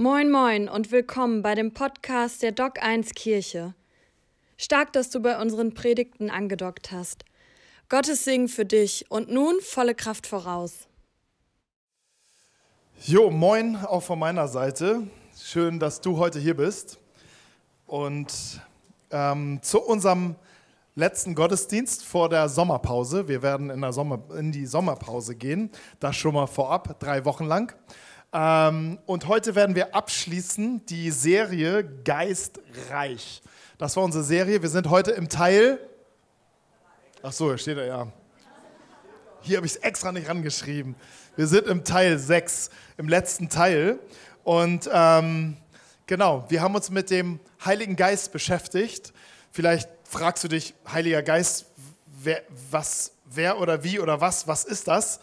Moin, moin und willkommen bei dem Podcast der Doc 1 Kirche. Stark, dass du bei unseren Predigten angedockt hast. Gottes Segen für dich und nun volle Kraft voraus. Jo, moin auch von meiner Seite. Schön, dass du heute hier bist. Und ähm, zu unserem letzten Gottesdienst vor der Sommerpause. Wir werden in, der Sommer, in die Sommerpause gehen. Das schon mal vorab, drei Wochen lang. Ähm, und heute werden wir abschließen die Serie Geistreich. Das war unsere Serie. Wir sind heute im Teil. Ach so, hier steht er ja. Hier habe ich es extra nicht rangeschrieben. Wir sind im Teil 6, im letzten Teil. Und ähm, genau, wir haben uns mit dem Heiligen Geist beschäftigt. Vielleicht fragst du dich, Heiliger Geist, wer, was, wer oder wie oder was, was ist das?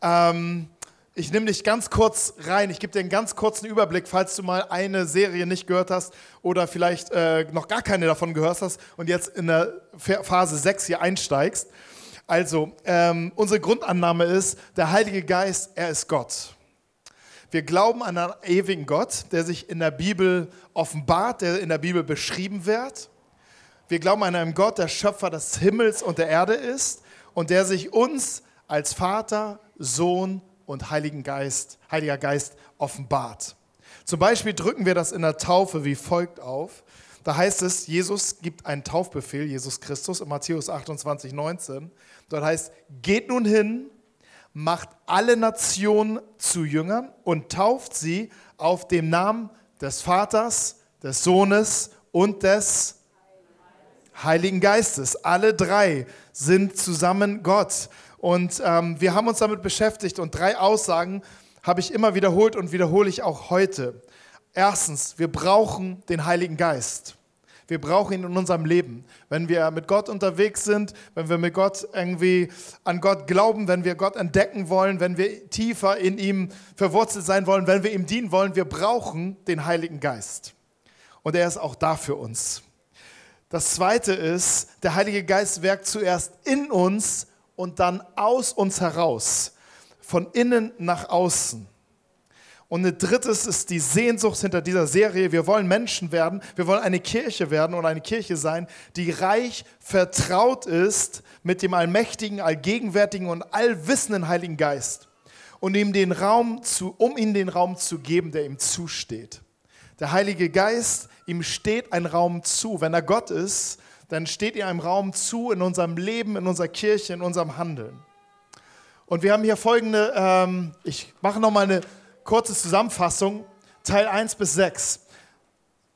Ähm, ich nehme dich ganz kurz rein. Ich gebe dir einen ganz kurzen Überblick, falls du mal eine Serie nicht gehört hast oder vielleicht äh, noch gar keine davon gehört hast und jetzt in der Phase 6 hier einsteigst. Also, ähm, unsere Grundannahme ist, der Heilige Geist, er ist Gott. Wir glauben an einen ewigen Gott, der sich in der Bibel offenbart, der in der Bibel beschrieben wird. Wir glauben an einen Gott, der Schöpfer des Himmels und der Erde ist und der sich uns als Vater, Sohn und Heiligen Geist, Heiliger Geist offenbart. Zum Beispiel drücken wir das in der Taufe wie folgt auf. Da heißt es, Jesus gibt einen Taufbefehl, Jesus Christus, in Matthäus 28, 19. Dort heißt, geht nun hin, macht alle Nationen zu Jüngern und tauft sie auf dem Namen des Vaters, des Sohnes und des Heiligen Geistes. Alle drei sind zusammen Gott. Und ähm, wir haben uns damit beschäftigt und drei Aussagen habe ich immer wiederholt und wiederhole ich auch heute. Erstens, wir brauchen den Heiligen Geist. Wir brauchen ihn in unserem Leben. Wenn wir mit Gott unterwegs sind, wenn wir mit Gott irgendwie an Gott glauben, wenn wir Gott entdecken wollen, wenn wir tiefer in ihm verwurzelt sein wollen, wenn wir ihm dienen wollen, wir brauchen den Heiligen Geist. Und er ist auch da für uns. Das zweite ist, der Heilige Geist wirkt zuerst in uns und dann aus uns heraus, von innen nach außen. Und ein drittes ist die Sehnsucht hinter dieser Serie. Wir wollen Menschen werden, wir wollen eine Kirche werden und eine Kirche sein, die reich vertraut ist mit dem allmächtigen, allgegenwärtigen und allwissenden Heiligen Geist. Und ihm den Raum zu, um ihm den Raum zu geben, der ihm zusteht. Der Heilige Geist, ihm steht ein Raum zu. Wenn er Gott ist, dann steht ihm ein Raum zu in unserem Leben, in unserer Kirche, in unserem Handeln. Und wir haben hier folgende, ähm, ich mache nochmal eine kurze Zusammenfassung, Teil 1 bis 6.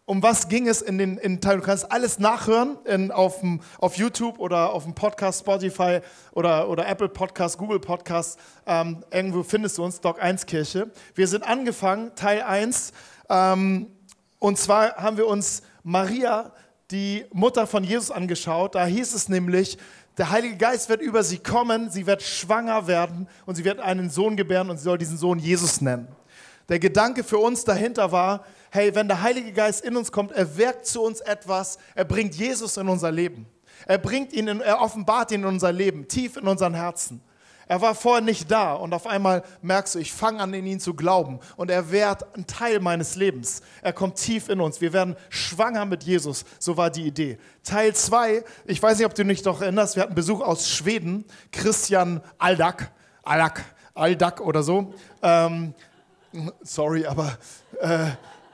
Um was ging es in den in Teil? Du kannst alles nachhören in, auf, auf YouTube oder auf dem Podcast, Spotify oder, oder Apple Podcast, Google Podcast. Ähm, irgendwo findest du uns, Doc 1 Kirche. Wir sind angefangen, Teil 1 ähm, und zwar haben wir uns Maria, die Mutter von Jesus, angeschaut. Da hieß es nämlich, der Heilige Geist wird über sie kommen, sie wird schwanger werden und sie wird einen Sohn gebären und sie soll diesen Sohn Jesus nennen. Der Gedanke für uns dahinter war, hey, wenn der Heilige Geist in uns kommt, er wirkt zu uns etwas, er bringt Jesus in unser Leben. Er bringt ihn, in, er offenbart ihn in unser Leben, tief in unseren Herzen. Er war vorher nicht da und auf einmal merkst du, ich fange an, in ihn zu glauben und er wird ein Teil meines Lebens. Er kommt tief in uns. Wir werden schwanger mit Jesus. So war die Idee. Teil 2, ich weiß nicht, ob du dich noch erinnerst, wir hatten Besuch aus Schweden, Christian Aldak, Aldak, Aldak oder so. Ähm, sorry, aber äh,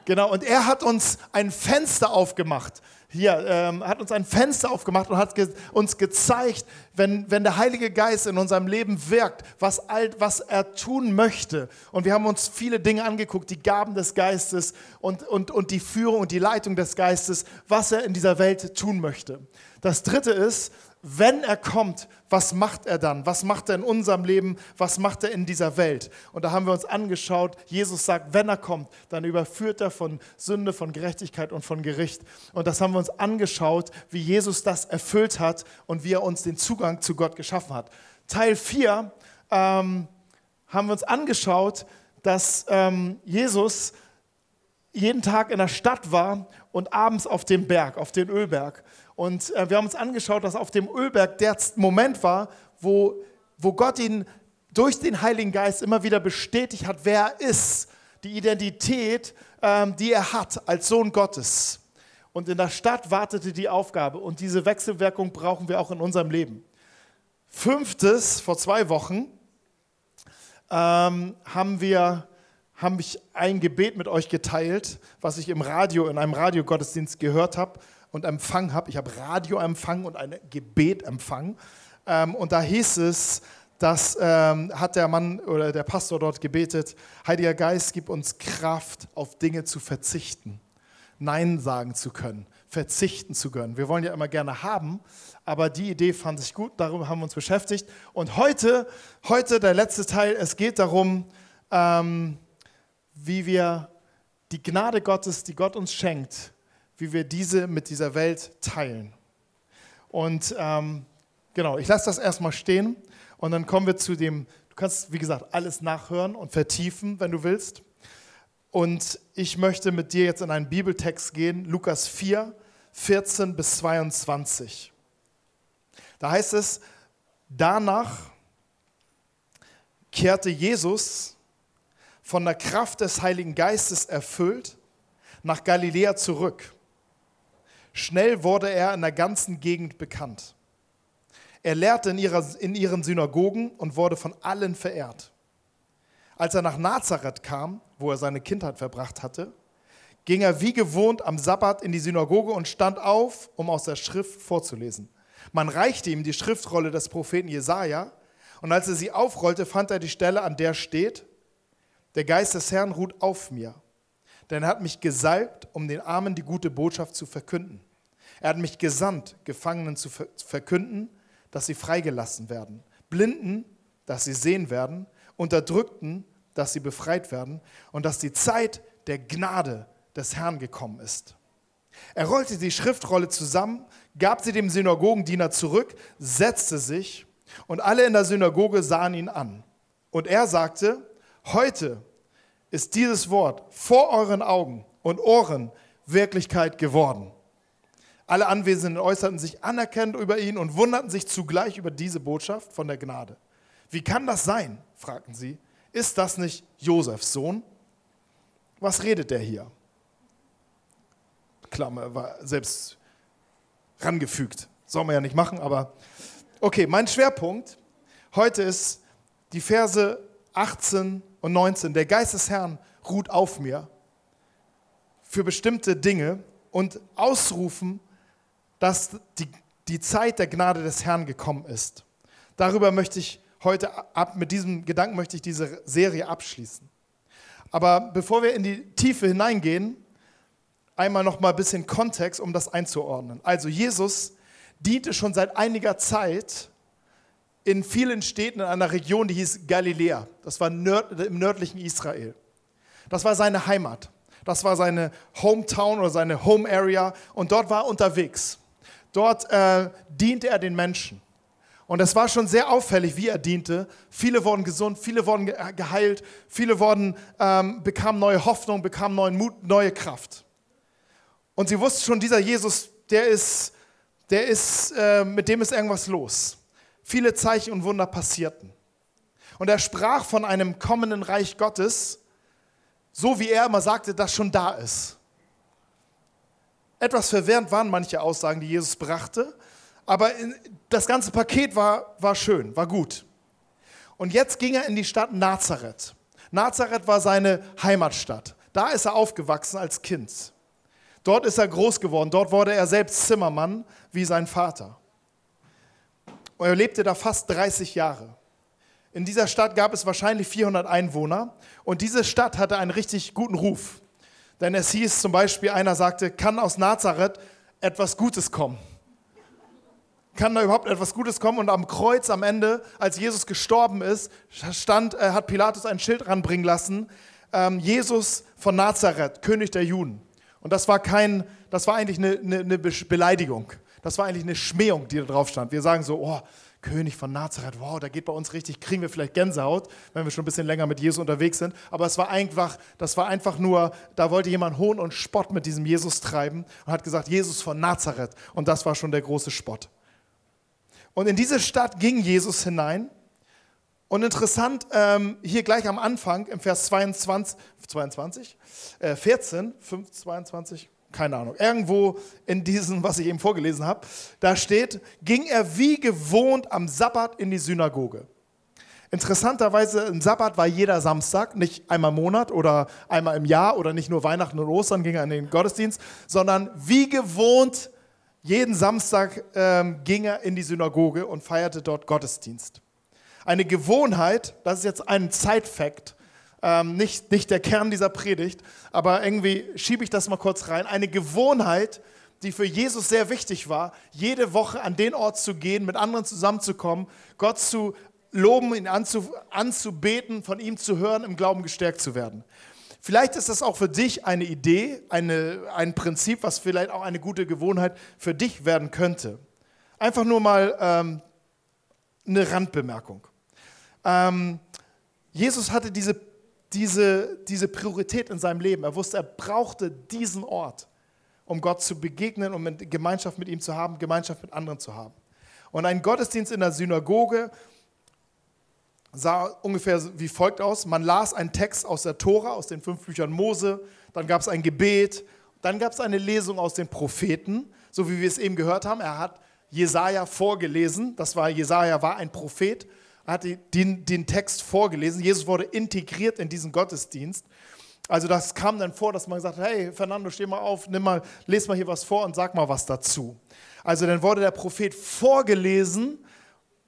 genau. Und er hat uns ein Fenster aufgemacht hier, ähm, hat uns ein Fenster aufgemacht und hat ge uns gezeigt, wenn, wenn der Heilige Geist in unserem Leben wirkt, was, alt, was er tun möchte. Und wir haben uns viele Dinge angeguckt, die Gaben des Geistes und, und, und die Führung und die Leitung des Geistes, was er in dieser Welt tun möchte. Das Dritte ist, wenn er kommt, was macht er dann? Was macht er in unserem Leben? Was macht er in dieser Welt? Und da haben wir uns angeschaut, Jesus sagt, wenn er kommt, dann überführt er von Sünde, von Gerechtigkeit und von Gericht. Und das haben wir uns angeschaut, wie Jesus das erfüllt hat und wie er uns den Zugang zu Gott geschaffen hat. Teil 4 ähm, haben wir uns angeschaut, dass ähm, Jesus jeden Tag in der Stadt war und abends auf dem Berg, auf den Ölberg. Und äh, wir haben uns angeschaut, dass auf dem Ölberg der Moment war, wo, wo Gott ihn durch den Heiligen Geist immer wieder bestätigt hat, wer er ist. die Identität, ähm, die er hat als Sohn Gottes. Und in der Stadt wartete die Aufgabe. Und diese Wechselwirkung brauchen wir auch in unserem Leben. Fünftes, vor zwei Wochen, ähm, haben wir habe ich ein Gebet mit euch geteilt, was ich im Radio, in einem Radiogottesdienst gehört habe und empfangen habe. Ich habe Radioempfang und ein Gebet empfangen. Ähm, und da hieß es, das ähm, hat der Mann oder der Pastor dort gebetet, Heiliger Geist, gib uns Kraft, auf Dinge zu verzichten, Nein sagen zu können, verzichten zu können. Wir wollen ja immer gerne haben, aber die Idee fand ich gut, darüber haben wir uns beschäftigt. Und heute, heute der letzte Teil, es geht darum, ähm, wie wir die Gnade Gottes, die Gott uns schenkt, wie wir diese mit dieser Welt teilen. Und ähm, genau, ich lasse das erstmal stehen und dann kommen wir zu dem, du kannst, wie gesagt, alles nachhören und vertiefen, wenn du willst. Und ich möchte mit dir jetzt in einen Bibeltext gehen, Lukas 4, 14 bis 22. Da heißt es, danach kehrte Jesus von der Kraft des Heiligen Geistes erfüllt nach Galiläa zurück. Schnell wurde er in der ganzen Gegend bekannt. Er lehrte in, ihrer, in ihren Synagogen und wurde von allen verehrt. Als er nach Nazareth kam, wo er seine Kindheit verbracht hatte, ging er wie gewohnt am Sabbat in die Synagoge und stand auf, um aus der Schrift vorzulesen. Man reichte ihm die Schriftrolle des Propheten Jesaja, und als er sie aufrollte, fand er die Stelle, an der steht: Der Geist des Herrn ruht auf mir, denn er hat mich gesalbt, um den Armen die gute Botschaft zu verkünden. Er hat mich gesandt, Gefangenen zu verkünden, dass sie freigelassen werden, Blinden, dass sie sehen werden, Unterdrückten, dass sie befreit werden und dass die Zeit der Gnade des Herrn gekommen ist. Er rollte die Schriftrolle zusammen, gab sie dem Synagogendiener zurück, setzte sich und alle in der Synagoge sahen ihn an. Und er sagte, heute ist dieses Wort vor euren Augen und Ohren Wirklichkeit geworden. Alle Anwesenden äußerten sich anerkennend über ihn und wunderten sich zugleich über diese Botschaft von der Gnade. Wie kann das sein? fragten sie. Ist das nicht Josefs Sohn? Was redet der hier? Klammer war selbst rangefügt. Soll man ja nicht machen, aber okay, mein Schwerpunkt heute ist die Verse 18 und 19. Der Geist des Herrn ruht auf mir für bestimmte Dinge und ausrufen, dass die, die Zeit der Gnade des Herrn gekommen ist. Darüber möchte ich heute ab, mit diesem Gedanken möchte ich diese Serie abschließen. Aber bevor wir in die Tiefe hineingehen, einmal noch mal ein bisschen Kontext, um das einzuordnen. Also Jesus diente schon seit einiger Zeit in vielen Städten in einer Region, die hieß Galiläa. Das war im nördlichen Israel. Das war seine Heimat. Das war seine Hometown oder seine Home Area und dort war er unterwegs. Dort äh, diente er den Menschen. Und es war schon sehr auffällig, wie er diente. Viele wurden gesund, viele wurden geheilt, viele wurden, ähm, bekamen neue Hoffnung, bekamen neuen Mut, neue Kraft. Und sie wussten schon, dieser Jesus, der ist, der ist, äh, mit dem ist irgendwas los. Viele Zeichen und Wunder passierten. Und er sprach von einem kommenden Reich Gottes, so wie er immer sagte, das schon da ist. Etwas verwirrend waren manche Aussagen, die Jesus brachte, aber das ganze Paket war, war schön, war gut. Und jetzt ging er in die Stadt Nazareth. Nazareth war seine Heimatstadt. Da ist er aufgewachsen als Kind. Dort ist er groß geworden. Dort wurde er selbst Zimmermann wie sein Vater. Und er lebte da fast 30 Jahre. In dieser Stadt gab es wahrscheinlich 400 Einwohner und diese Stadt hatte einen richtig guten Ruf. Denn es hieß zum Beispiel, einer sagte, kann aus Nazareth etwas Gutes kommen? Kann da überhaupt etwas Gutes kommen? Und am Kreuz am Ende, als Jesus gestorben ist, stand, äh, hat Pilatus ein Schild ranbringen lassen, ähm, Jesus von Nazareth, König der Juden. Und das war kein, das war eigentlich eine, eine, eine Beleidigung. Das war eigentlich eine Schmähung, die da drauf stand. Wir sagen so, oh, König von Nazareth, wow, da geht bei uns richtig, kriegen wir vielleicht Gänsehaut, wenn wir schon ein bisschen länger mit Jesus unterwegs sind. Aber es war einfach, das war einfach nur, da wollte jemand Hohn und Spott mit diesem Jesus treiben und hat gesagt, Jesus von Nazareth. Und das war schon der große Spott. Und in diese Stadt ging Jesus hinein Und interessant, ähm, hier gleich am Anfang, im Vers 22, 22 äh, 14, 5, 22, keine Ahnung, irgendwo in diesem, was ich eben vorgelesen habe, da steht, ging er wie gewohnt am Sabbat in die Synagoge. Interessanterweise, im Sabbat war jeder Samstag, nicht einmal im Monat oder einmal im Jahr oder nicht nur Weihnachten und Ostern ging er in den Gottesdienst, sondern wie gewohnt, jeden Samstag ähm, ging er in die Synagoge und feierte dort Gottesdienst. Eine Gewohnheit, das ist jetzt ein Zeitfakt, ähm, nicht, nicht der Kern dieser Predigt, aber irgendwie schiebe ich das mal kurz rein. Eine Gewohnheit, die für Jesus sehr wichtig war, jede Woche an den Ort zu gehen, mit anderen zusammenzukommen, Gott zu loben, ihn anzu, anzubeten, von ihm zu hören, im Glauben gestärkt zu werden. Vielleicht ist das auch für dich eine Idee, eine, ein Prinzip, was vielleicht auch eine gute Gewohnheit für dich werden könnte. Einfach nur mal ähm, eine Randbemerkung. Ähm, Jesus hatte diese, diese, diese Priorität in seinem Leben. Er wusste, er brauchte diesen Ort, um Gott zu begegnen um Gemeinschaft mit ihm zu haben, Gemeinschaft mit anderen zu haben. Und ein Gottesdienst in der Synagoge sah ungefähr wie folgt aus. Man las einen Text aus der Tora, aus den fünf Büchern Mose, dann gab es ein Gebet, dann gab es eine Lesung aus den Propheten, so wie wir es eben gehört haben. Er hat Jesaja vorgelesen, das war, Jesaja war ein Prophet, hat den, den Text vorgelesen. Jesus wurde integriert in diesen Gottesdienst. Also das kam dann vor, dass man gesagt hat, hey Fernando, steh mal auf, nimm mal, les mal hier was vor und sag mal was dazu. Also dann wurde der Prophet vorgelesen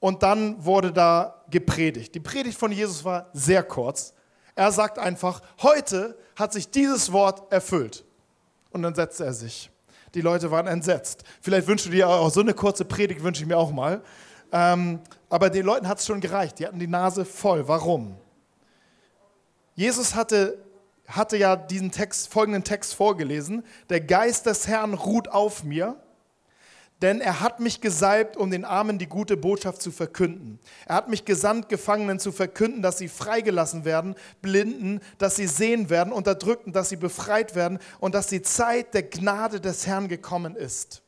und dann wurde da gepredigt. Die Predigt von Jesus war sehr kurz. Er sagt einfach, heute hat sich dieses Wort erfüllt. Und dann setzte er sich. Die Leute waren entsetzt. Vielleicht wünschst du dir auch so eine kurze Predigt, wünsche ich mir auch mal. Ähm, aber den Leuten hat es schon gereicht. Die hatten die Nase voll. Warum? Jesus hatte, hatte ja diesen Text, folgenden Text vorgelesen. Der Geist des Herrn ruht auf mir denn er hat mich gesalbt, um den Armen die gute Botschaft zu verkünden. Er hat mich gesandt, Gefangenen zu verkünden, dass sie freigelassen werden, Blinden, dass sie sehen werden, Unterdrückten, dass sie befreit werden und dass die Zeit der Gnade des Herrn gekommen ist.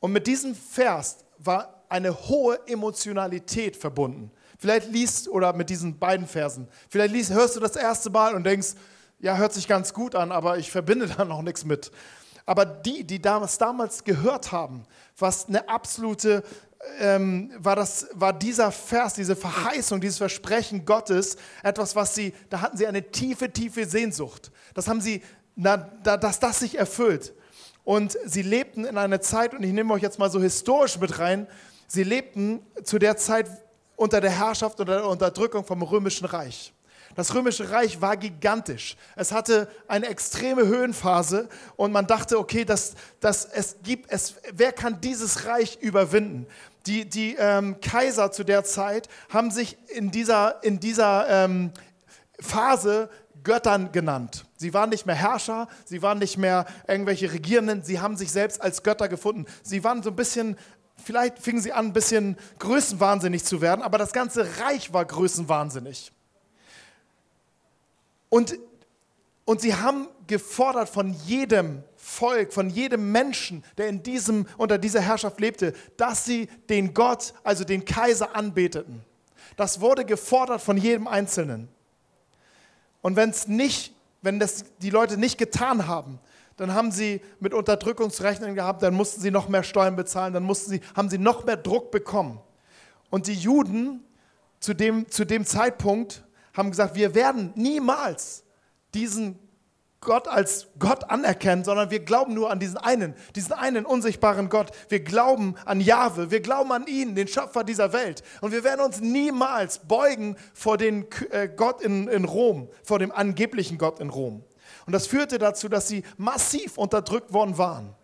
Und mit diesem Vers war eine hohe Emotionalität verbunden. Vielleicht liest, oder mit diesen beiden Versen, vielleicht liest, hörst du das erste Mal und denkst, ja, hört sich ganz gut an, aber ich verbinde da noch nichts mit. Aber die, die damals, damals gehört haben, was eine absolute, ähm, war, das, war dieser Vers, diese Verheißung, dieses Versprechen Gottes, etwas, was sie, da hatten sie eine tiefe, tiefe Sehnsucht. Das haben sie, na, da, dass das sich erfüllt. Und sie lebten in einer Zeit, und ich nehme euch jetzt mal so historisch mit rein, sie lebten zu der Zeit unter der Herrschaft und der Unterdrückung vom Römischen Reich. Das römische Reich war gigantisch. Es hatte eine extreme Höhenphase und man dachte, okay, das, das, es gibt, es, wer kann dieses Reich überwinden? Die, die ähm, Kaiser zu der Zeit haben sich in dieser, in dieser ähm, Phase Göttern genannt. Sie waren nicht mehr Herrscher, sie waren nicht mehr irgendwelche Regierenden, sie haben sich selbst als Götter gefunden. Sie waren so ein bisschen, vielleicht fingen sie an, ein bisschen größenwahnsinnig zu werden, aber das ganze Reich war größenwahnsinnig. Und, und sie haben gefordert von jedem Volk, von jedem Menschen, der in diesem, unter dieser Herrschaft lebte, dass sie den Gott, also den Kaiser anbeteten. Das wurde gefordert von jedem Einzelnen. Und wenn es nicht, wenn das die Leute nicht getan haben, dann haben sie mit Unterdrückung zu rechnen gehabt, dann mussten sie noch mehr Steuern bezahlen, dann mussten sie, haben sie noch mehr Druck bekommen. Und die Juden zu dem, zu dem Zeitpunkt haben gesagt, wir werden niemals diesen Gott als Gott anerkennen, sondern wir glauben nur an diesen einen, diesen einen unsichtbaren Gott. Wir glauben an Jahwe, wir glauben an ihn, den Schöpfer dieser Welt. Und wir werden uns niemals beugen vor den äh, Gott in, in Rom, vor dem angeblichen Gott in Rom. Und das führte dazu, dass sie massiv unterdrückt worden waren.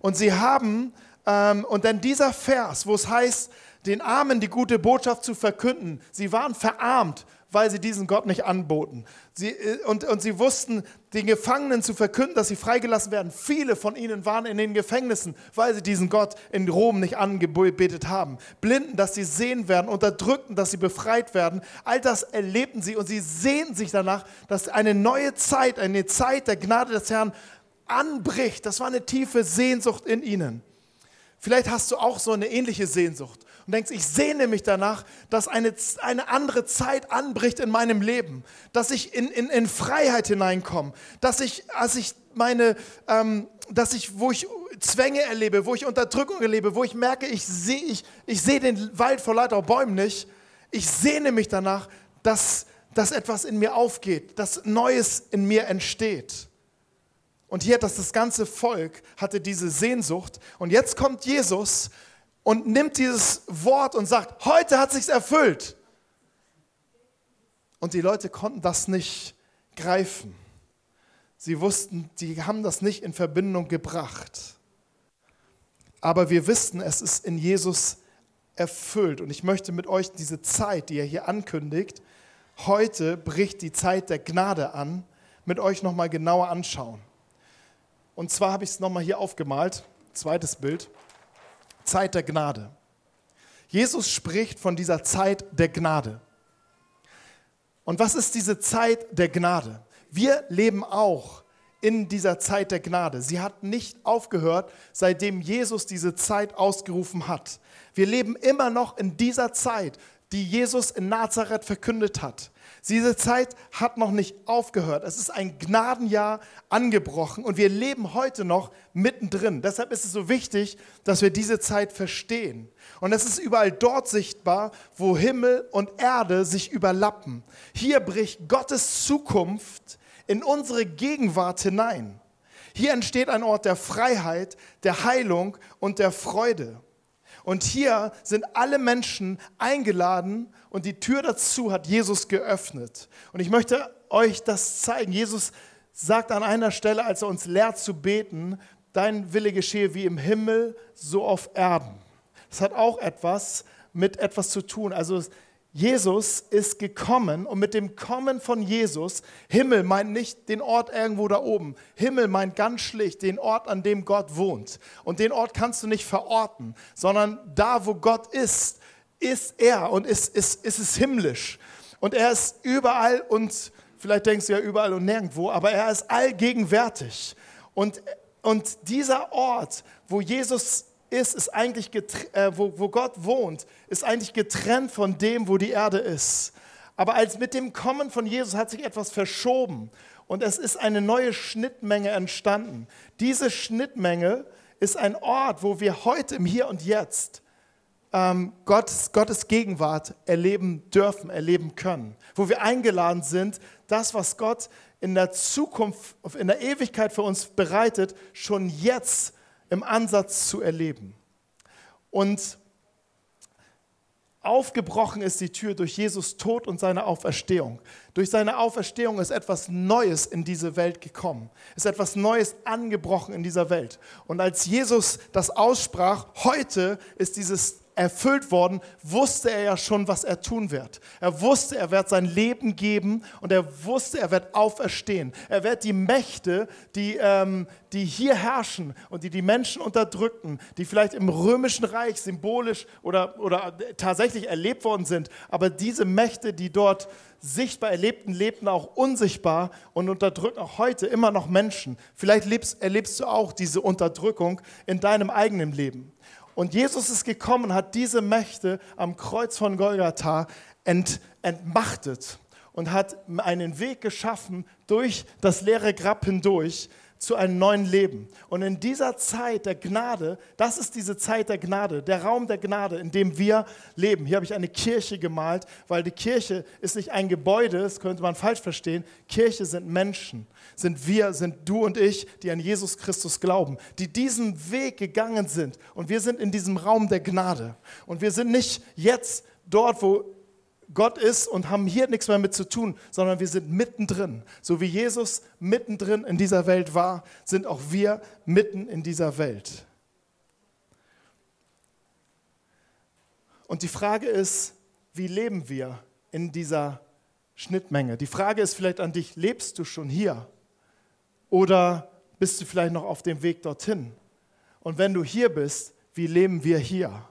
Und sie haben, ähm, und dann dieser Vers, wo es heißt, den Armen die gute Botschaft zu verkünden, sie waren verarmt, weil sie diesen Gott nicht anboten. Sie, äh, und, und sie wussten, den Gefangenen zu verkünden, dass sie freigelassen werden. Viele von ihnen waren in den Gefängnissen, weil sie diesen Gott in Rom nicht angebetet haben. Blinden, dass sie sehen werden, Unterdrückten, dass sie befreit werden. All das erlebten sie und sie sehen sich danach, dass eine neue Zeit, eine Zeit der Gnade des Herrn anbricht. Das war eine tiefe Sehnsucht in ihnen. Vielleicht hast du auch so eine ähnliche Sehnsucht und denkst, ich sehne mich danach, dass eine, eine andere Zeit anbricht in meinem Leben, dass ich in, in, in Freiheit hineinkomme, dass ich, als ich meine, ähm, dass ich, wo ich Zwänge erlebe, wo ich Unterdrückung erlebe, wo ich merke, ich sehe ich, ich seh den Wald vor lauter Bäumen nicht, ich sehne mich danach, dass, dass etwas in mir aufgeht, dass Neues in mir entsteht. Und hier hat das, das ganze Volk hatte diese Sehnsucht. Und jetzt kommt Jesus und nimmt dieses Wort und sagt, heute hat sich's erfüllt. Und die Leute konnten das nicht greifen. Sie wussten, die haben das nicht in Verbindung gebracht. Aber wir wissen, es ist in Jesus erfüllt. Und ich möchte mit euch diese Zeit, die er hier ankündigt, heute bricht die Zeit der Gnade an, mit euch nochmal genauer anschauen. Und zwar habe ich es nochmal hier aufgemalt, zweites Bild, Zeit der Gnade. Jesus spricht von dieser Zeit der Gnade. Und was ist diese Zeit der Gnade? Wir leben auch in dieser Zeit der Gnade. Sie hat nicht aufgehört, seitdem Jesus diese Zeit ausgerufen hat. Wir leben immer noch in dieser Zeit, die Jesus in Nazareth verkündet hat. Diese Zeit hat noch nicht aufgehört. Es ist ein Gnadenjahr angebrochen und wir leben heute noch mittendrin. Deshalb ist es so wichtig, dass wir diese Zeit verstehen. Und es ist überall dort sichtbar, wo Himmel und Erde sich überlappen. Hier bricht Gottes Zukunft in unsere Gegenwart hinein. Hier entsteht ein Ort der Freiheit, der Heilung und der Freude. Und hier sind alle Menschen eingeladen und die Tür dazu hat Jesus geöffnet. Und ich möchte euch das zeigen. Jesus sagt an einer Stelle, als er uns lehrt zu beten, dein Wille geschehe wie im Himmel, so auf Erden. Das hat auch etwas mit etwas zu tun. Also Jesus ist gekommen und mit dem Kommen von Jesus, Himmel meint nicht den Ort irgendwo da oben. Himmel meint ganz schlicht den Ort, an dem Gott wohnt. Und den Ort kannst du nicht verorten, sondern da, wo Gott ist, ist er und ist, ist, ist es himmlisch. Und er ist überall und vielleicht denkst du ja überall und nirgendwo, aber er ist allgegenwärtig. Und, und dieser Ort, wo Jesus ist, ist eigentlich äh, wo, wo Gott wohnt, ist eigentlich getrennt von dem, wo die Erde ist. Aber als mit dem Kommen von Jesus hat sich etwas verschoben und es ist eine neue Schnittmenge entstanden. Diese Schnittmenge ist ein Ort, wo wir heute im Hier und Jetzt ähm, Gottes, Gottes Gegenwart erleben dürfen, erleben können. Wo wir eingeladen sind, das, was Gott in der Zukunft, in der Ewigkeit für uns bereitet, schon jetzt im Ansatz zu erleben. Und aufgebrochen ist die Tür durch Jesus Tod und seine Auferstehung. Durch seine Auferstehung ist etwas Neues in diese Welt gekommen, ist etwas Neues angebrochen in dieser Welt. Und als Jesus das aussprach, heute ist dieses erfüllt worden, wusste er ja schon, was er tun wird. Er wusste, er wird sein Leben geben und er wusste, er wird auferstehen. Er wird die Mächte, die, ähm, die hier herrschen und die die Menschen unterdrückten, die vielleicht im römischen Reich symbolisch oder, oder tatsächlich erlebt worden sind, aber diese Mächte, die dort sichtbar erlebten, lebten auch unsichtbar und unterdrücken auch heute immer noch Menschen. Vielleicht lebst, erlebst du auch diese Unterdrückung in deinem eigenen Leben. Und Jesus ist gekommen, hat diese Mächte am Kreuz von Golgatha ent, entmachtet und hat einen Weg geschaffen durch das leere Grab hindurch, zu einem neuen Leben. Und in dieser Zeit der Gnade, das ist diese Zeit der Gnade, der Raum der Gnade, in dem wir leben. Hier habe ich eine Kirche gemalt, weil die Kirche ist nicht ein Gebäude, das könnte man falsch verstehen. Kirche sind Menschen, sind wir, sind du und ich, die an Jesus Christus glauben, die diesen Weg gegangen sind. Und wir sind in diesem Raum der Gnade. Und wir sind nicht jetzt dort, wo Gott ist und haben hier nichts mehr mit zu tun, sondern wir sind mittendrin. So wie Jesus mittendrin in dieser Welt war, sind auch wir mitten in dieser Welt. Und die Frage ist, wie leben wir in dieser Schnittmenge? Die Frage ist vielleicht an dich, lebst du schon hier? Oder bist du vielleicht noch auf dem Weg dorthin? Und wenn du hier bist, wie leben wir hier?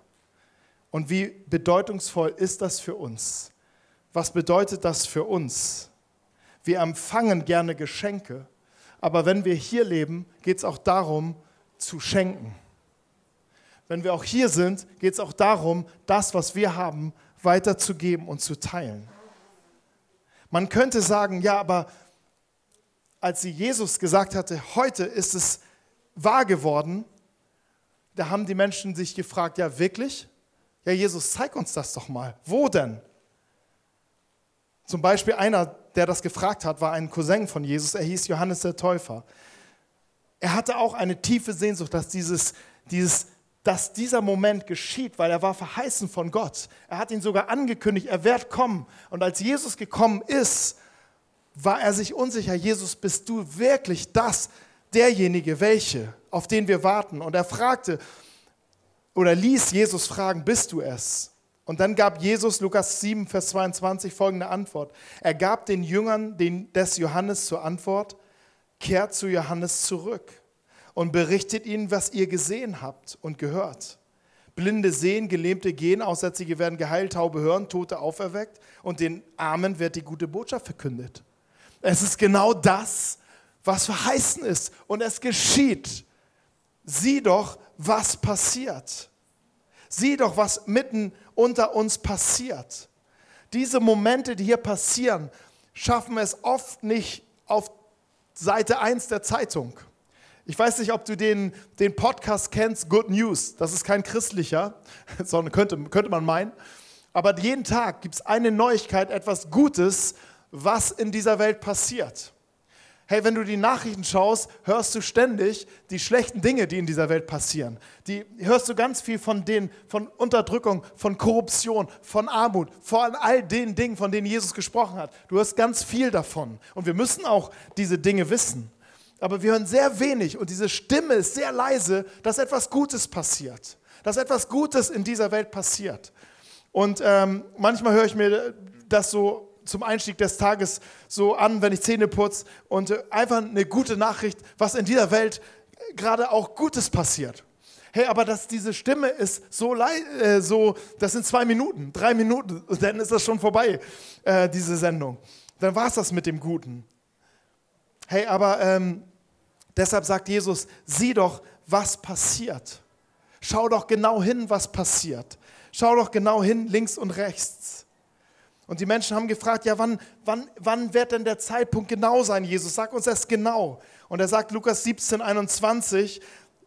Und wie bedeutungsvoll ist das für uns? Was bedeutet das für uns? Wir empfangen gerne Geschenke, aber wenn wir hier leben, geht es auch darum, zu schenken. wenn wir auch hier sind, geht es auch darum, das, was wir haben, weiterzugeben und zu teilen. Man könnte sagen, ja, aber als sie Jesus gesagt hatte, heute ist es wahr geworden, da haben die Menschen sich gefragt, ja wirklich? Ja, Jesus, zeig uns das doch mal. Wo denn? Zum Beispiel einer, der das gefragt hat, war ein Cousin von Jesus, er hieß Johannes der Täufer. Er hatte auch eine tiefe Sehnsucht, dass, dieses, dieses, dass dieser Moment geschieht, weil er war verheißen von Gott. Er hat ihn sogar angekündigt, er wird kommen. Und als Jesus gekommen ist, war er sich unsicher, Jesus, bist du wirklich das, derjenige, welche, auf den wir warten? Und er fragte oder ließ Jesus fragen, bist du es? Und dann gab Jesus, Lukas 7, Vers 22, folgende Antwort. Er gab den Jüngern den, des Johannes zur Antwort, kehrt zu Johannes zurück und berichtet ihnen, was ihr gesehen habt und gehört. Blinde sehen, Gelähmte gehen, Aussätzige werden geheilt, Taube hören, Tote auferweckt und den Armen wird die gute Botschaft verkündet. Es ist genau das, was verheißen ist und es geschieht. Sieh doch, was passiert. Sieh doch, was mitten unter uns passiert. Diese Momente, die hier passieren, schaffen es oft nicht auf Seite 1 der Zeitung. Ich weiß nicht, ob du den, den Podcast kennst, Good News. Das ist kein christlicher, sondern könnte, könnte man meinen. Aber jeden Tag gibt es eine Neuigkeit, etwas Gutes, was in dieser Welt passiert. Hey, wenn du die Nachrichten schaust, hörst du ständig die schlechten Dinge, die in dieser Welt passieren. Die hörst du ganz viel von denen, von Unterdrückung, von Korruption, von Armut, von all den Dingen, von denen Jesus gesprochen hat. Du hörst ganz viel davon. Und wir müssen auch diese Dinge wissen. Aber wir hören sehr wenig und diese Stimme ist sehr leise, dass etwas Gutes passiert. Dass etwas Gutes in dieser Welt passiert. Und ähm, manchmal höre ich mir das so zum Einstieg des Tages so an, wenn ich Zähne putze und äh, einfach eine gute Nachricht, was in dieser Welt gerade auch Gutes passiert. Hey, aber dass diese Stimme ist so, äh, so, das sind zwei Minuten, drei Minuten, dann ist das schon vorbei, äh, diese Sendung. Dann war es das mit dem Guten. Hey, aber ähm, deshalb sagt Jesus, sieh doch, was passiert. Schau doch genau hin, was passiert. Schau doch genau hin, links und rechts. Und die Menschen haben gefragt, ja, wann, wann, wann wird denn der Zeitpunkt genau sein, Jesus? Sag uns das genau. Und er sagt, Lukas 17, 21,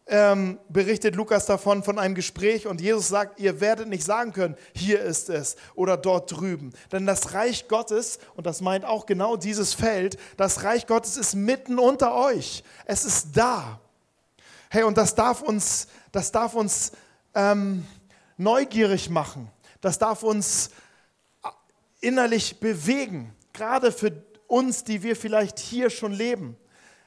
ähm, berichtet Lukas davon, von einem Gespräch. Und Jesus sagt, ihr werdet nicht sagen können, hier ist es oder dort drüben. Denn das Reich Gottes, und das meint auch genau dieses Feld, das Reich Gottes ist mitten unter euch. Es ist da. Hey, und das darf uns, das darf uns ähm, neugierig machen. Das darf uns innerlich bewegen, gerade für uns, die wir vielleicht hier schon leben.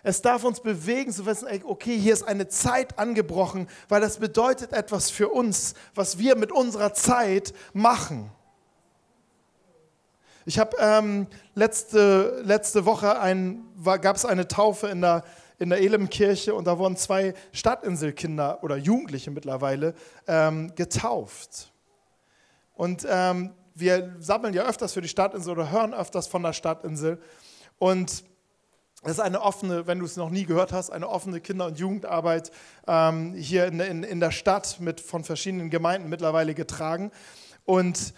Es darf uns bewegen zu wissen, okay, hier ist eine Zeit angebrochen, weil das bedeutet etwas für uns, was wir mit unserer Zeit machen. Ich habe ähm, letzte, letzte Woche gab es eine Taufe in der, in der Elemkirche und da wurden zwei Stadtinselkinder oder Jugendliche mittlerweile ähm, getauft. Und ähm, wir sammeln ja öfters für die Stadtinsel oder hören öfters von der Stadtinsel. Und es ist eine offene, wenn du es noch nie gehört hast, eine offene Kinder- und Jugendarbeit ähm, hier in, in, in der Stadt mit von verschiedenen Gemeinden mittlerweile getragen. Und,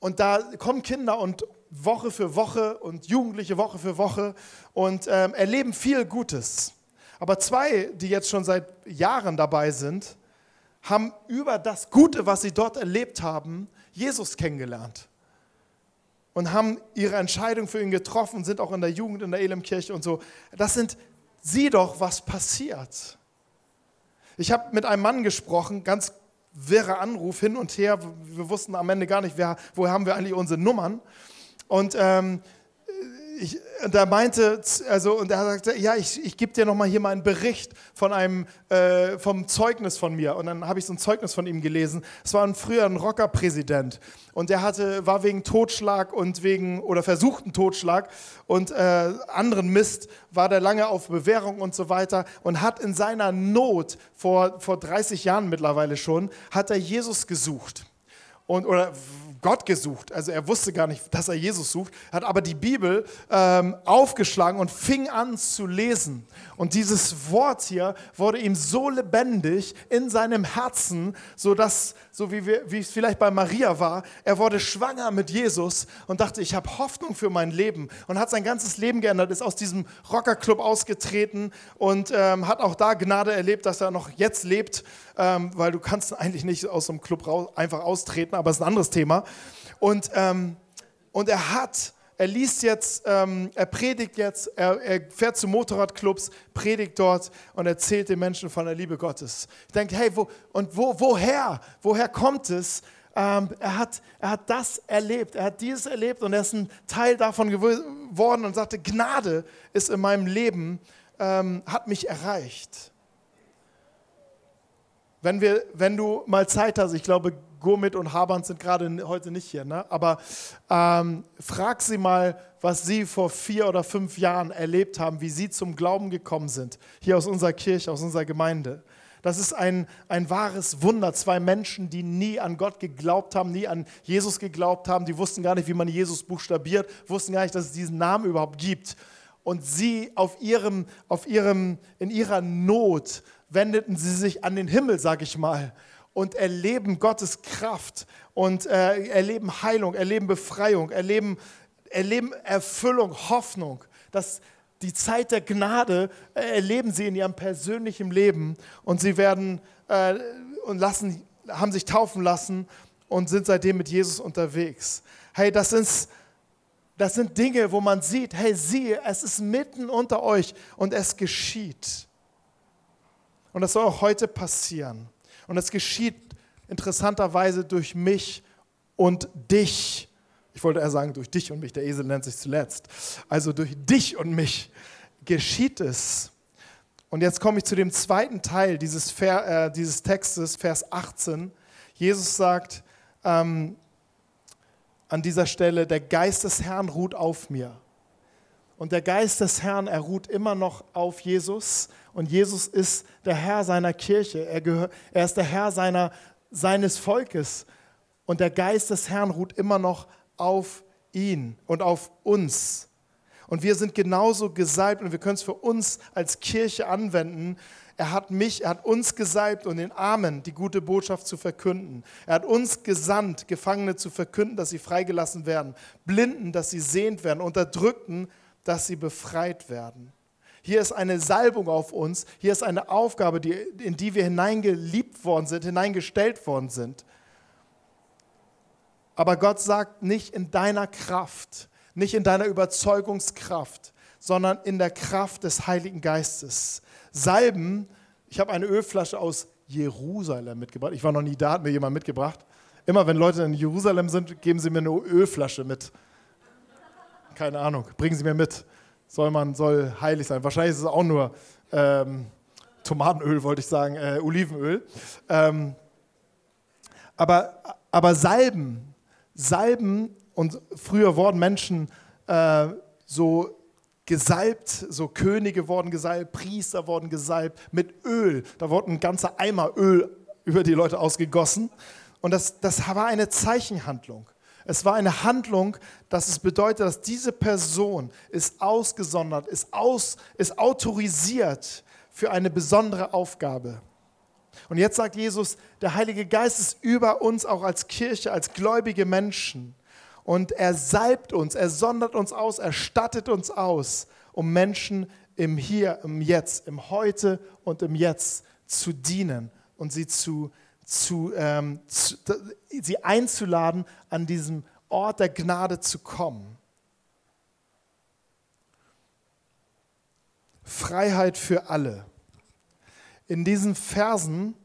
und da kommen Kinder und Woche für Woche und Jugendliche Woche für Woche und ähm, erleben viel Gutes. Aber zwei, die jetzt schon seit Jahren dabei sind, haben über das Gute, was sie dort erlebt haben, Jesus kennengelernt und haben ihre Entscheidung für ihn getroffen, sind auch in der Jugend in der Elemkirche und so. Das sind, sieh doch, was passiert. Ich habe mit einem Mann gesprochen, ganz wirrer Anruf hin und her. Wir wussten am Ende gar nicht, wer, woher haben wir eigentlich unsere Nummern. Und ähm, ich, und er meinte, also, und er sagte, ja, ich, ich gebe dir nochmal hier mal einen Bericht von einem, äh, vom Zeugnis von mir. Und dann habe ich so ein Zeugnis von ihm gelesen. Es war ein früher ein Rockerpräsident. Und der hatte, war wegen Totschlag und wegen, oder versuchten Totschlag und äh, anderen Mist, war der lange auf Bewährung und so weiter und hat in seiner Not, vor, vor 30 Jahren mittlerweile schon, hat er Jesus gesucht. Und, oder Gott gesucht. Also er wusste gar nicht, dass er Jesus sucht, hat aber die Bibel ähm, aufgeschlagen und fing an zu lesen. Und dieses Wort hier wurde ihm so lebendig in seinem Herzen, so so wie, wir, wie es vielleicht bei Maria war, er wurde schwanger mit Jesus und dachte, ich habe Hoffnung für mein Leben und hat sein ganzes Leben geändert, ist aus diesem Rockerclub ausgetreten und ähm, hat auch da Gnade erlebt, dass er noch jetzt lebt, ähm, weil du kannst eigentlich nicht aus so einem Club raus, einfach austreten, aber es ist ein anderes Thema. Und, ähm, und er hat, er liest jetzt, ähm, er predigt jetzt, er, er, fährt zu Motorradclubs, predigt dort und erzählt den Menschen von der Liebe Gottes. Ich denke, hey, wo, und wo, woher? Woher kommt es? Ähm, er, hat, er hat das erlebt, er hat dieses erlebt und er ist ein Teil davon geworden und sagte, Gnade ist in meinem Leben, ähm, hat mich erreicht. Wenn, wir, wenn du mal Zeit hast, ich glaube, Gurmit und Haband sind gerade heute nicht hier, ne? aber ähm, frag sie mal, was sie vor vier oder fünf Jahren erlebt haben, wie sie zum Glauben gekommen sind, hier aus unserer Kirche, aus unserer Gemeinde. Das ist ein, ein wahres Wunder. Zwei Menschen, die nie an Gott geglaubt haben, nie an Jesus geglaubt haben, die wussten gar nicht, wie man Jesus buchstabiert, wussten gar nicht, dass es diesen Namen überhaupt gibt. Und sie auf ihrem, auf ihrem, in ihrer Not wendeten sie sich an den Himmel, sag ich mal, und erleben Gottes Kraft und äh, erleben Heilung, erleben Befreiung, erleben, erleben Erfüllung, Hoffnung. Das, die Zeit der Gnade äh, erleben sie in ihrem persönlichen Leben und sie werden äh, und lassen, haben sich taufen lassen und sind seitdem mit Jesus unterwegs. Hey, das ist, das sind Dinge, wo man sieht, hey, siehe, es ist mitten unter euch und es geschieht. Und das soll auch heute passieren. Und es geschieht interessanterweise durch mich und dich. Ich wollte eher sagen, durch dich und mich. Der Esel nennt sich zuletzt. Also durch dich und mich geschieht es. Und jetzt komme ich zu dem zweiten Teil dieses, Ver, äh, dieses Textes, Vers 18. Jesus sagt ähm, an dieser Stelle, der Geist des Herrn ruht auf mir. Und der Geist des Herrn, er ruht immer noch auf Jesus. Und Jesus ist der Herr seiner Kirche. Er, gehört, er ist der Herr seiner, seines Volkes. Und der Geist des Herrn ruht immer noch auf ihn und auf uns. Und wir sind genauso gesalbt und wir können es für uns als Kirche anwenden. Er hat mich, er hat uns gesalbt, um den Armen die gute Botschaft zu verkünden. Er hat uns gesandt, Gefangene zu verkünden, dass sie freigelassen werden, Blinden, dass sie sehend werden, Unterdrückten, dass sie befreit werden. Hier ist eine Salbung auf uns, hier ist eine Aufgabe, die, in die wir hineingeliebt worden sind, hineingestellt worden sind. Aber Gott sagt nicht in deiner Kraft, nicht in deiner Überzeugungskraft, sondern in der Kraft des Heiligen Geistes. Salben, ich habe eine Ölflasche aus Jerusalem mitgebracht. Ich war noch nie da, hat mir jemand mitgebracht. Immer wenn Leute in Jerusalem sind, geben sie mir eine Ölflasche mit keine Ahnung, bringen Sie mir mit. Soll man, soll heilig sein. Wahrscheinlich ist es auch nur ähm, Tomatenöl, wollte ich sagen, äh, Olivenöl. Ähm, aber, aber Salben, Salben, und früher wurden Menschen äh, so gesalbt, so Könige wurden gesalbt, Priester wurden gesalbt mit Öl. Da wurde ein ganzer Eimer Öl über die Leute ausgegossen. Und das, das war eine Zeichenhandlung. Es war eine Handlung, dass es bedeutet, dass diese Person ist ausgesondert, ist, aus, ist autorisiert für eine besondere Aufgabe. Und jetzt sagt Jesus, der Heilige Geist ist über uns auch als Kirche, als gläubige Menschen. Und er salbt uns, er sondert uns aus, er stattet uns aus, um Menschen im Hier, im Jetzt, im Heute und im Jetzt zu dienen und sie zu zu, ähm, zu, sie einzuladen, an diesem Ort der Gnade zu kommen. Freiheit für alle. In diesen Versen,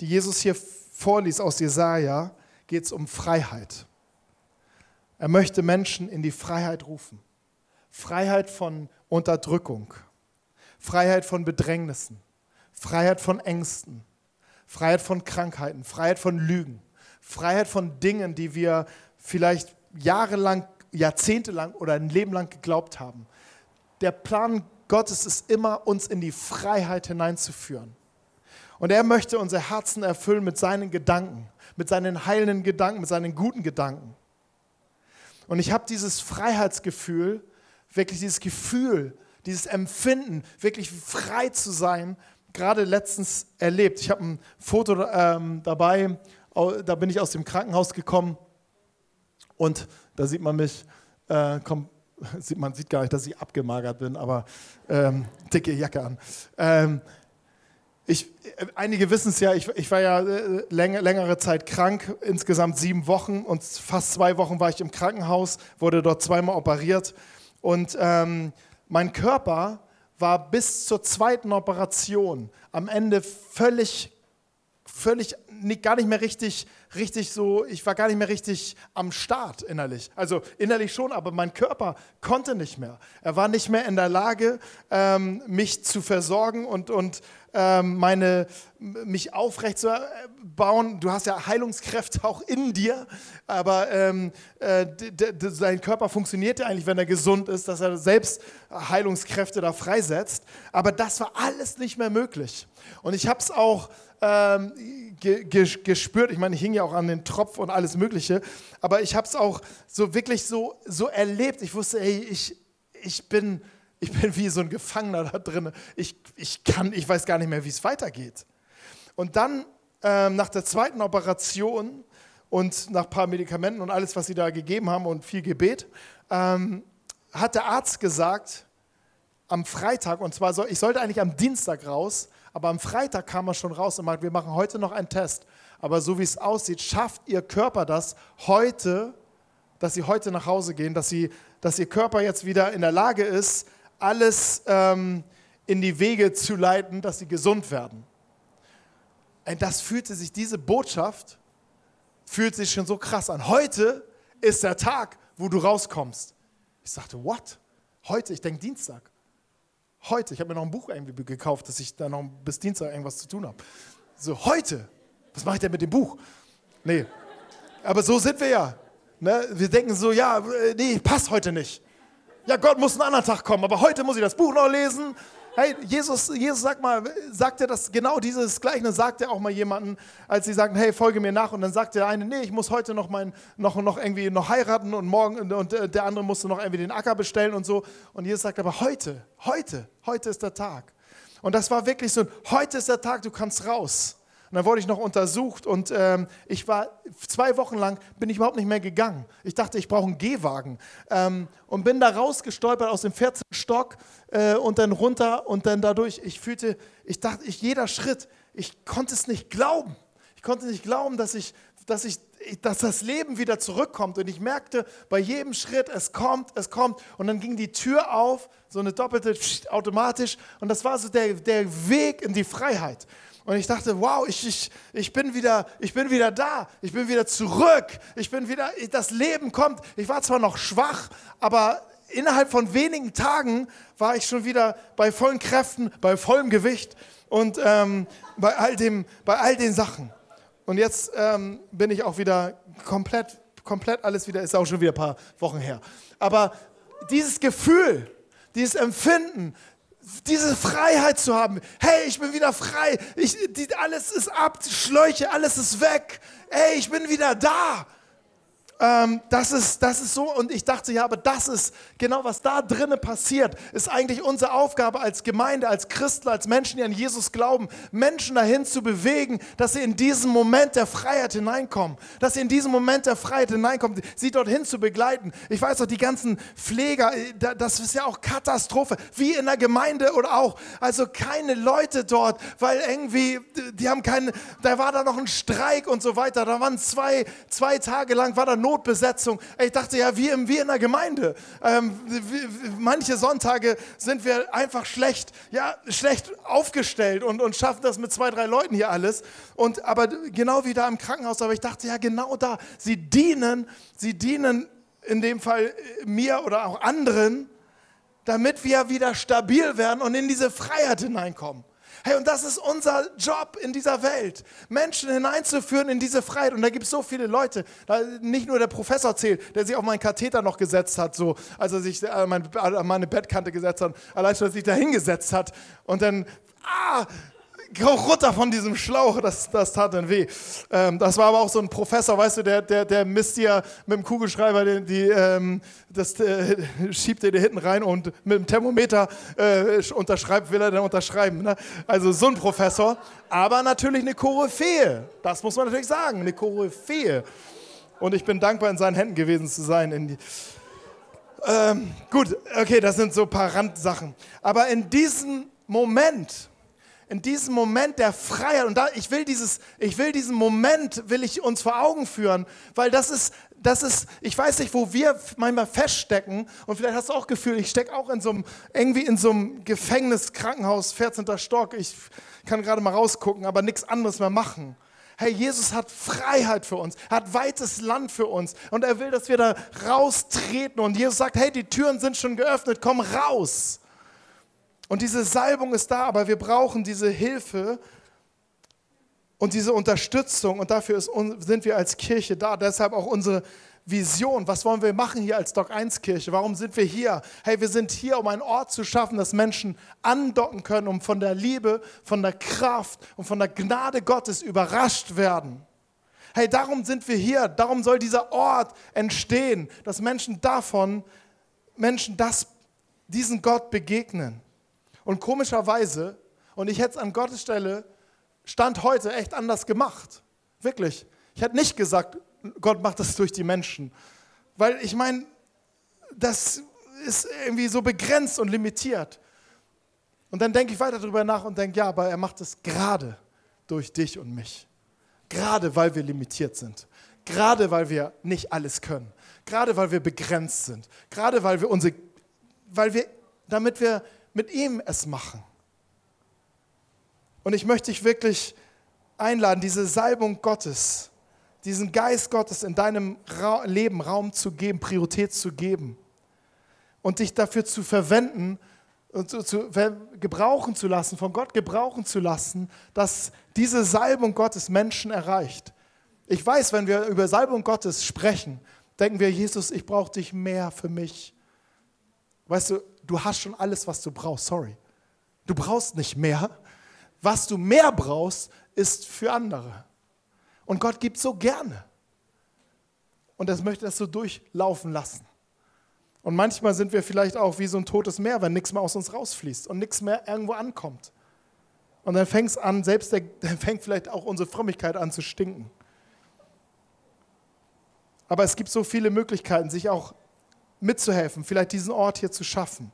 die Jesus hier vorliest aus Jesaja, geht es um Freiheit. Er möchte Menschen in die Freiheit rufen. Freiheit von Unterdrückung, Freiheit von Bedrängnissen, Freiheit von Ängsten, Freiheit von Krankheiten, Freiheit von Lügen, Freiheit von Dingen, die wir vielleicht jahrelang, jahrzehntelang oder ein Leben lang geglaubt haben. Der Plan Gottes ist immer, uns in die Freiheit hineinzuführen. Und er möchte unser Herzen erfüllen mit seinen Gedanken, mit seinen heilenden Gedanken, mit seinen guten Gedanken. Und ich habe dieses Freiheitsgefühl, wirklich dieses Gefühl, dieses Empfinden, wirklich frei zu sein, gerade letztens erlebt. Ich habe ein Foto ähm, dabei, da bin ich aus dem Krankenhaus gekommen und da sieht man mich, äh, komm, sieht, man sieht gar nicht, dass ich abgemagert bin, aber ähm, dicke Jacke an. Ähm, ich, einige wissen es ja, ich, ich, war ja äh, läng, längere Zeit krank, insgesamt sieben Wochen und fast zwei Wochen war ich im Krankenhaus, wurde dort zweimal operiert und ähm, mein Körper war bis zur zweiten Operation am Ende völlig, völlig gar nicht mehr richtig, richtig so, ich war gar nicht mehr richtig am Start innerlich. Also innerlich schon, aber mein Körper konnte nicht mehr. Er war nicht mehr in der Lage, ähm, mich zu versorgen und, und meine, mich aufrecht zu bauen. Du hast ja Heilungskräfte auch in dir, aber ähm, äh, dein Körper funktioniert ja eigentlich, wenn er gesund ist, dass er selbst Heilungskräfte da freisetzt. Aber das war alles nicht mehr möglich. Und ich habe es auch ähm, ge ge gespürt. Ich meine, ich hing ja auch an den Tropf und alles Mögliche, aber ich habe es auch so wirklich so, so erlebt. Ich wusste, ey, ich, ich bin ich bin wie so ein Gefangener da drin. Ich, ich kann, ich weiß gar nicht mehr, wie es weitergeht. Und dann ähm, nach der zweiten Operation und nach ein paar Medikamenten und alles, was sie da gegeben haben und viel Gebet, ähm, hat der Arzt gesagt, am Freitag, und zwar, soll, ich sollte eigentlich am Dienstag raus, aber am Freitag kam er schon raus und meinte, wir machen heute noch einen Test. Aber so wie es aussieht, schafft Ihr Körper das heute, dass Sie heute nach Hause gehen, dass, Sie, dass Ihr Körper jetzt wieder in der Lage ist, alles ähm, in die Wege zu leiten, dass sie gesund werden. Und das fühlte sich, diese Botschaft fühlt sich schon so krass an. Heute ist der Tag, wo du rauskommst. Ich sagte, what? Heute? Ich denke Dienstag. Heute. Ich habe mir noch ein Buch irgendwie gekauft, dass ich da noch bis Dienstag irgendwas zu tun habe. So, heute. Was mache ich denn mit dem Buch? Nee. Aber so sind wir ja. Ne? Wir denken so, ja, äh, nee, passt heute nicht ja, Gott muss einen anderen Tag kommen, aber heute muss ich das Buch noch lesen. Hey, Jesus, Jesus sagt mal, sagt er das genau dieses Gleiche, sagt er auch mal jemanden, als sie sagten, hey, folge mir nach und dann sagt der eine, nee, ich muss heute noch mein, noch, noch irgendwie noch heiraten und morgen und äh, der andere musste noch irgendwie den Acker bestellen und so. Und Jesus sagt aber heute, heute, heute ist der Tag. Und das war wirklich so, heute ist der Tag, du kannst raus. Und dann wurde ich noch untersucht und ähm, ich war zwei Wochen lang, bin ich überhaupt nicht mehr gegangen. Ich dachte, ich brauche einen Gehwagen. Ähm, und bin da rausgestolpert aus dem 14. Stock äh, und dann runter und dann dadurch, ich fühlte, ich dachte, ich, jeder Schritt, ich konnte es nicht glauben. Ich konnte nicht glauben, dass ich, dass ich dass das Leben wieder zurückkommt. Und ich merkte bei jedem Schritt, es kommt, es kommt. Und dann ging die Tür auf, so eine doppelte, automatisch. Und das war so der, der Weg in die Freiheit. Und ich dachte, wow, ich, ich, ich, bin wieder, ich bin wieder da, ich bin wieder zurück, ich bin wieder, das Leben kommt. Ich war zwar noch schwach, aber innerhalb von wenigen Tagen war ich schon wieder bei vollen Kräften, bei vollem Gewicht und ähm, bei, all dem, bei all den Sachen. Und jetzt ähm, bin ich auch wieder komplett, komplett alles wieder, ist auch schon wieder ein paar Wochen her. Aber dieses Gefühl, dieses Empfinden, diese Freiheit zu haben. Hey, ich bin wieder frei. Ich, die, alles ist ab, Schläuche, alles ist weg. Hey, ich bin wieder da ähm, das, ist, das ist so. Und ich dachte, ja, aber das ist genau, was da drinnen passiert, ist eigentlich unsere Aufgabe als Gemeinde, als Christen, als Menschen, die an Jesus glauben, Menschen dahin zu bewegen, dass sie in diesen Moment der Freiheit hineinkommen. Dass sie in diesen Moment der Freiheit hineinkommen, sie dorthin zu begleiten. Ich weiß auch, die ganzen Pfleger, äh, das ist ja auch Katastrophe, wie in der Gemeinde oder auch. Also keine Leute dort, weil irgendwie, die haben keine, da war da noch ein Streik und so weiter. Da waren zwei, zwei Tage lang, war da nur Notbesetzung. Ich dachte ja, wir, wir in der Gemeinde. Ähm, manche Sonntage sind wir einfach schlecht, ja, schlecht aufgestellt und, und schaffen das mit zwei, drei Leuten hier alles. Und, aber genau wie da im Krankenhaus, aber ich dachte ja, genau da. Sie dienen, sie dienen in dem Fall äh, mir oder auch anderen, damit wir wieder stabil werden und in diese Freiheit hineinkommen. Hey, und das ist unser Job in dieser Welt, Menschen hineinzuführen in diese Freiheit. Und da gibt es so viele Leute, nicht nur der Professor zählt, der sich auf meinen Katheter noch gesetzt hat, so, als er sich an meine Bettkante gesetzt hat, allein schon, dass er sich da hingesetzt hat und dann, ah, runter von diesem Schlauch, das, das tat dann weh. Ähm, das war aber auch so ein Professor, weißt du, der, der, der misst dir mit dem Kugelschreiber, die, die ähm, das äh, schiebt dir hinten rein und mit dem Thermometer äh, unterschreibt, will er dann unterschreiben. Ne? Also so ein Professor, aber natürlich eine Koryphäe. Das muss man natürlich sagen, eine Koryphäe. Und ich bin dankbar, in seinen Händen gewesen zu sein. Ähm, gut, okay, das sind so ein paar Randsachen. Aber in diesem Moment, in diesem Moment der Freiheit, und da, ich will dieses, ich will diesen Moment, will ich uns vor Augen führen, weil das ist, das ist, ich weiß nicht, wo wir manchmal feststecken, und vielleicht hast du auch Gefühl, ich stecke auch in so einem, irgendwie in so einem Gefängnis, Krankenhaus, 14. Stock, ich kann gerade mal rausgucken, aber nichts anderes mehr machen hey, Jesus hat Freiheit für uns, hat weites Land für uns und er will, dass wir da raustreten. Und Jesus sagt, hey, die Türen sind schon geöffnet, komm raus. Und diese Salbung ist da, aber wir brauchen diese Hilfe und diese Unterstützung. Und dafür ist, sind wir als Kirche da. Deshalb auch unsere Vision. Was wollen wir machen hier als Doc 1 Kirche? Warum sind wir hier? Hey, wir sind hier, um einen Ort zu schaffen, dass Menschen andocken können, um von der Liebe, von der Kraft und von der Gnade Gottes überrascht werden. Hey, darum sind wir hier. Darum soll dieser Ort entstehen, dass Menschen davon, Menschen das, diesen Gott begegnen. Und komischerweise, und ich hätte es an Gottes Stelle, Stand heute echt anders gemacht. Wirklich. Ich hätte nicht gesagt, Gott macht das durch die Menschen. Weil ich meine, das ist irgendwie so begrenzt und limitiert. Und dann denke ich weiter darüber nach und denke, ja, aber er macht es gerade durch dich und mich. Gerade weil wir limitiert sind. Gerade weil wir nicht alles können. Gerade weil wir begrenzt sind. Gerade weil wir unsere, weil wir, damit wir mit ihm es machen. Und ich möchte dich wirklich einladen, diese Salbung Gottes diesen Geist Gottes in deinem Ra Leben Raum zu geben, Priorität zu geben und dich dafür zu verwenden und zu, zu gebrauchen zu lassen, von Gott gebrauchen zu lassen, dass diese Salbung Gottes Menschen erreicht. Ich weiß, wenn wir über Salbung Gottes sprechen, denken wir, Jesus, ich brauche dich mehr für mich. Weißt du, du hast schon alles, was du brauchst, sorry. Du brauchst nicht mehr. Was du mehr brauchst, ist für andere. Und Gott gibt so gerne. Und das möchte das so durchlaufen lassen. Und manchmal sind wir vielleicht auch wie so ein totes Meer, wenn nichts mehr aus uns rausfließt und nichts mehr irgendwo ankommt. Und dann fängt es an, selbst der, dann fängt vielleicht auch unsere Frömmigkeit an zu stinken. Aber es gibt so viele Möglichkeiten, sich auch mitzuhelfen, vielleicht diesen Ort hier zu schaffen,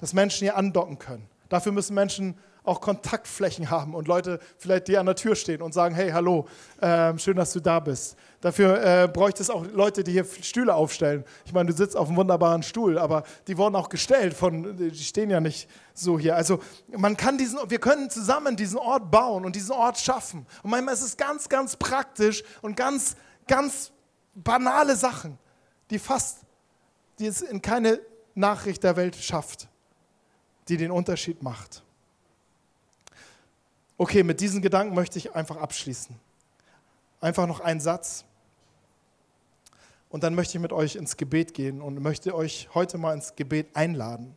dass Menschen hier andocken können. Dafür müssen Menschen auch Kontaktflächen haben und Leute vielleicht dir an der Tür stehen und sagen, hey, hallo, äh, schön, dass du da bist. Dafür äh, bräuchte es auch Leute, die hier Stühle aufstellen. Ich meine, du sitzt auf einem wunderbaren Stuhl, aber die wurden auch gestellt von, die stehen ja nicht so hier. Also man kann diesen, wir können zusammen diesen Ort bauen und diesen Ort schaffen. Und manchmal ist es ganz, ganz praktisch und ganz, ganz banale Sachen, die fast, die es in keine Nachricht der Welt schafft, die den Unterschied macht. Okay, mit diesen Gedanken möchte ich einfach abschließen. Einfach noch ein Satz. Und dann möchte ich mit euch ins Gebet gehen und möchte euch heute mal ins Gebet einladen.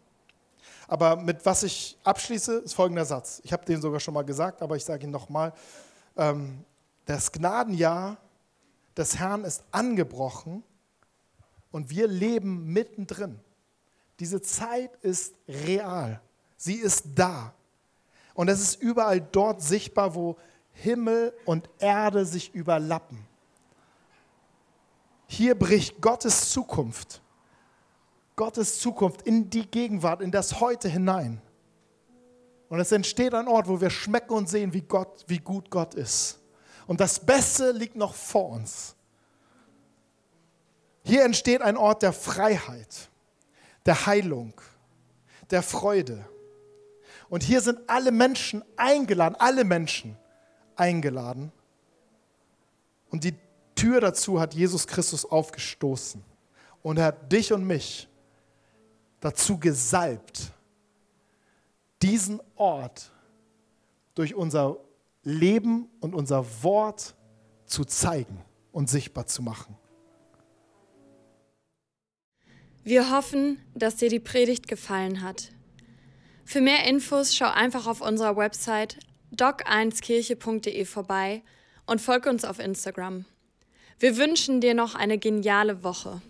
Aber mit was ich abschließe, ist folgender Satz. Ich habe den sogar schon mal gesagt, aber ich sage ihn nochmal. Ähm, das Gnadenjahr des Herrn ist angebrochen und wir leben mittendrin. Diese Zeit ist real. Sie ist da. Und es ist überall dort sichtbar, wo Himmel und Erde sich überlappen. Hier bricht Gottes Zukunft, Gottes Zukunft in die Gegenwart, in das Heute hinein. Und es entsteht ein Ort, wo wir schmecken und sehen, wie, Gott, wie gut Gott ist. Und das Beste liegt noch vor uns. Hier entsteht ein Ort der Freiheit, der Heilung, der Freude. Und hier sind alle Menschen eingeladen, alle Menschen eingeladen. Und die Tür dazu hat Jesus Christus aufgestoßen. Und er hat dich und mich dazu gesalbt, diesen Ort durch unser Leben und unser Wort zu zeigen und sichtbar zu machen. Wir hoffen, dass dir die Predigt gefallen hat. Für mehr Infos schau einfach auf unserer Website doc1kirche.de vorbei und folge uns auf Instagram. Wir wünschen dir noch eine geniale Woche.